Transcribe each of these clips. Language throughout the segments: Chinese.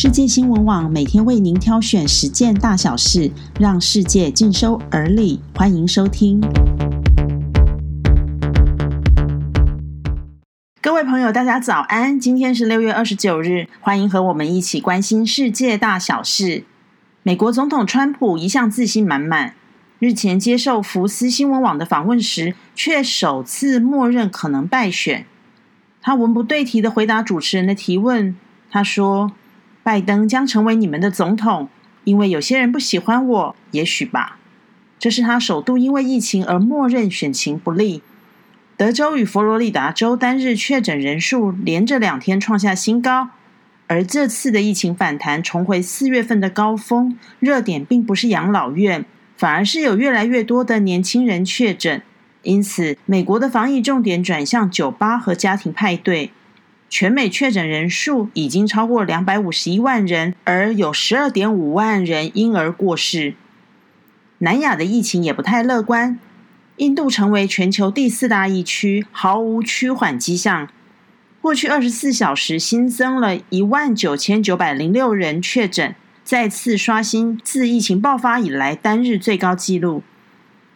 世界新闻网每天为您挑选十件大小事，让世界尽收耳里。欢迎收听。各位朋友，大家早安！今天是六月二十九日，欢迎和我们一起关心世界大小事。美国总统川普一向自信满满，日前接受福斯新闻网的访问时，却首次默认可能败选。他文不对题的回答主持人的提问，他说。拜登将成为你们的总统，因为有些人不喜欢我，也许吧。这是他首度因为疫情而默认选情不利。德州与佛罗里达州单日确诊人数连着两天创下新高，而这次的疫情反弹重回四月份的高峰，热点并不是养老院，反而是有越来越多的年轻人确诊。因此，美国的防疫重点转向酒吧和家庭派对。全美确诊人数已经超过两百五十一万人，而有十二点五万人因而过世。南亚的疫情也不太乐观，印度成为全球第四大疫区，毫无趋缓迹象。过去二十四小时新增了一万九千九百零六人确诊，再次刷新自疫情爆发以来单日最高纪录。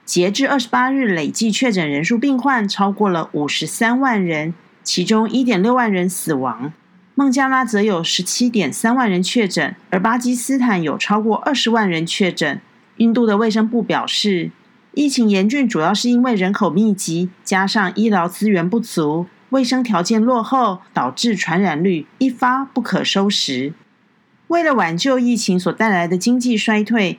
截至二十八日，累计确诊人数病患超过了五十三万人。其中一点六万人死亡，孟加拉则有十七点三万人确诊，而巴基斯坦有超过二十万人确诊。印度的卫生部表示，疫情严峻主要是因为人口密集，加上医疗资源不足、卫生条件落后，导致传染率一发不可收拾。为了挽救疫情所带来的经济衰退，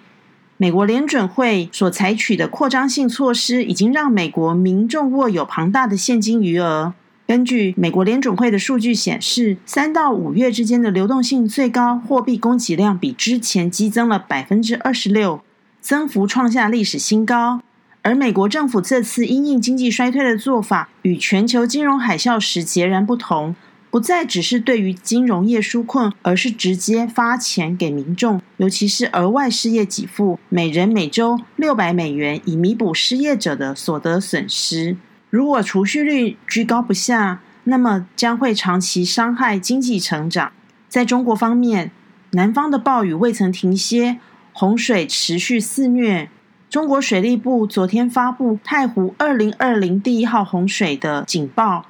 美国联准会所采取的扩张性措施，已经让美国民众握有庞大的现金余额。根据美国联准会的数据显示，三到五月之间的流动性最高货币供给量比之前激增了百分之二十六，增幅创下历史新高。而美国政府这次因应经济衰退的做法，与全球金融海啸时截然不同，不再只是对于金融业纾困，而是直接发钱给民众，尤其是额外失业给付，每人每周六百美元，以弥补失业者的所得损失。如果储蓄率居高不下，那么将会长期伤害经济成长。在中国方面，南方的暴雨未曾停歇，洪水持续肆虐。中国水利部昨天发布太湖二零二零第一号洪水的警报，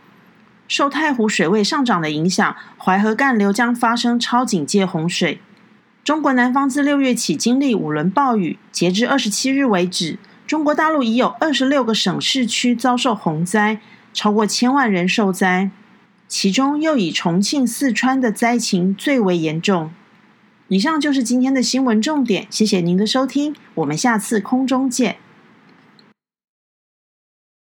受太湖水位上涨的影响，淮河干流将发生超警戒洪水。中国南方自六月起经历五轮暴雨，截至二十七日为止。中国大陆已有二十六个省市区遭受洪灾，超过千万人受灾，其中又以重庆、四川的灾情最为严重。以上就是今天的新闻重点，谢谢您的收听，我们下次空中见。